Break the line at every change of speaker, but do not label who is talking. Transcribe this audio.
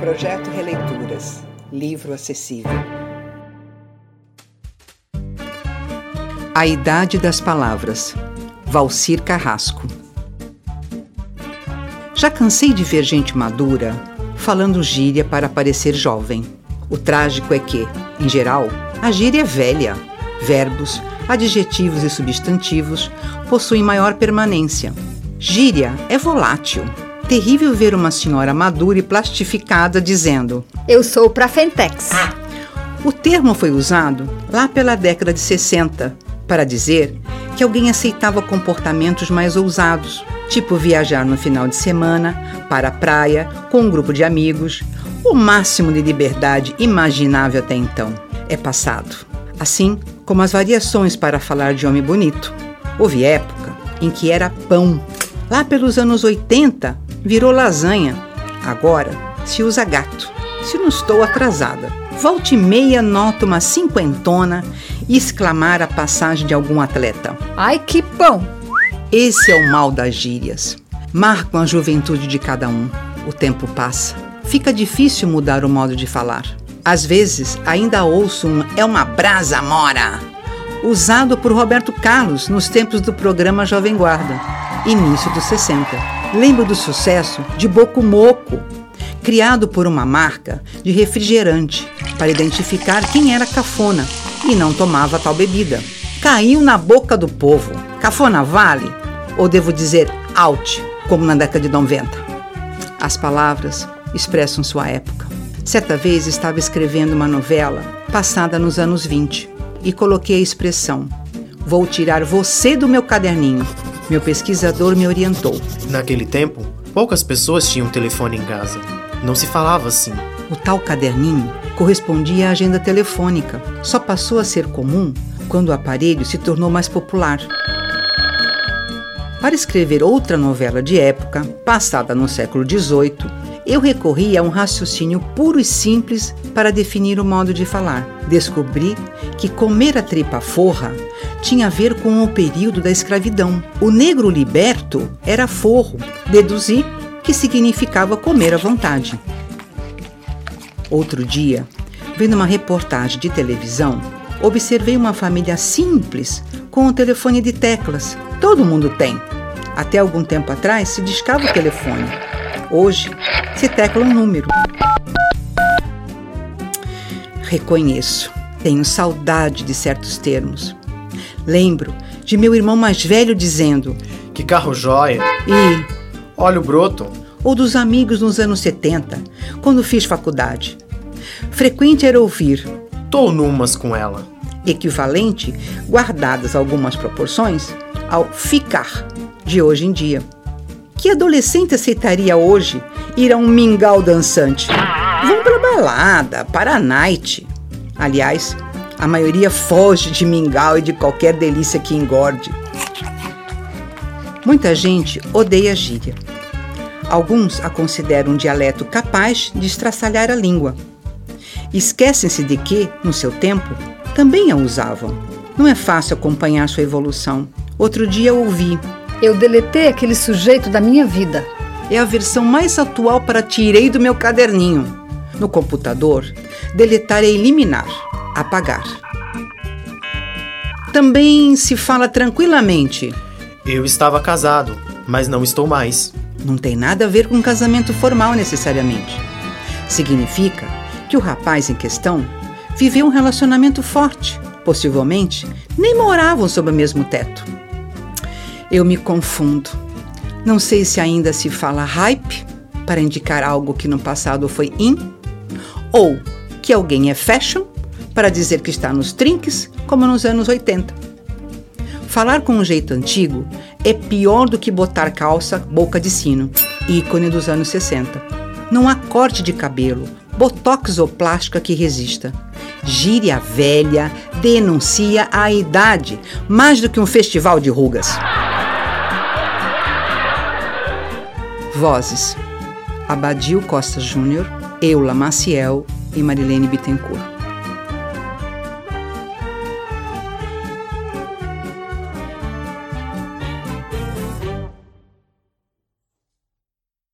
Projeto Releituras. Livro acessível. A Idade das Palavras. Valcir Carrasco. Já cansei de ver gente madura falando gíria para parecer jovem. O trágico é que, em geral, a gíria é velha. Verbos, adjetivos e substantivos possuem maior permanência. Gíria é volátil terrível ver uma senhora madura e plastificada dizendo:
Eu sou pra Fentex.
O termo foi usado lá pela década de 60 para dizer que alguém aceitava comportamentos mais ousados, tipo viajar no final de semana para a praia com um grupo de amigos, o máximo de liberdade imaginável até então. É passado. Assim como as variações para falar de homem bonito. Houve época em que era pão. Lá pelos anos 80, virou lasanha. Agora se usa gato. Se não estou atrasada. Volte e meia nota uma cinquentona e exclamar a passagem de algum atleta.
Ai, que bom!
Esse é o mal das gírias. Marcam a juventude de cada um. O tempo passa. Fica difícil mudar o modo de falar. Às vezes, ainda ouço um é uma brasa mora, usado por Roberto Carlos nos tempos do programa Jovem Guarda, início dos 60. Lembro do sucesso de Boco Moco, criado por uma marca de refrigerante para identificar quem era cafona e não tomava tal bebida. Caiu na boca do povo. Cafona vale? Ou devo dizer out, como na década de 90? As palavras expressam sua época. Certa vez estava escrevendo uma novela passada nos anos 20 e coloquei a expressão: Vou tirar você do meu caderninho meu pesquisador me orientou.
Naquele tempo, poucas pessoas tinham telefone em casa. Não se falava assim.
O tal caderninho correspondia à agenda telefônica. Só passou a ser comum quando o aparelho se tornou mais popular. Para escrever outra novela de época, passada no século XVIII, eu recorri a um raciocínio puro e simples para definir o modo de falar. Descobri que comer a tripa forra tinha a ver com o período da escravidão. O negro liberto era forro. Deduzi que significava comer à vontade. Outro dia, vendo uma reportagem de televisão, observei uma família simples com um telefone de teclas. Todo mundo tem. Até algum tempo atrás se discava o telefone. Hoje se tecla um número. Reconheço, tenho saudade de certos termos. Lembro de meu irmão mais velho dizendo:
Que carro jóia!
E.
Olha o broto!
Ou dos amigos nos anos 70, quando fiz faculdade. Frequente era ouvir:
Tô numas com ela.
Equivalente, guardadas algumas proporções, ao ficar de hoje em dia. Que adolescente aceitaria hoje ir a um mingau dançante? Vão pra balada, para a night. Aliás, a maioria foge de mingau e de qualquer delícia que engorde. Muita gente odeia a gíria. Alguns a consideram um dialeto capaz de estraçalhar a língua. Esquecem-se de que, no seu tempo, também a usavam. Não é fácil acompanhar sua evolução. Outro dia ouvi:
Eu deletei aquele sujeito da minha vida.
É a versão mais atual para tirei do meu caderninho. No computador, deletar é eliminar apagar. Também se fala tranquilamente.
Eu estava casado, mas não estou mais.
Não tem nada a ver com casamento formal necessariamente. Significa que o rapaz em questão viveu um relacionamento forte. Possivelmente nem moravam sob o mesmo teto. Eu me confundo. Não sei se ainda se fala hype para indicar algo que no passado foi in, ou que alguém é fashion para dizer que está nos trinques, como nos anos 80. Falar com um jeito antigo é pior do que botar calça boca de sino, ícone dos anos 60. Não há corte de cabelo, botox ou plástica que resista. Gíria velha denuncia a idade, mais do que um festival de rugas. Vozes: Abadio Costa Júnior, Eula Maciel e Marilene Bittencourt.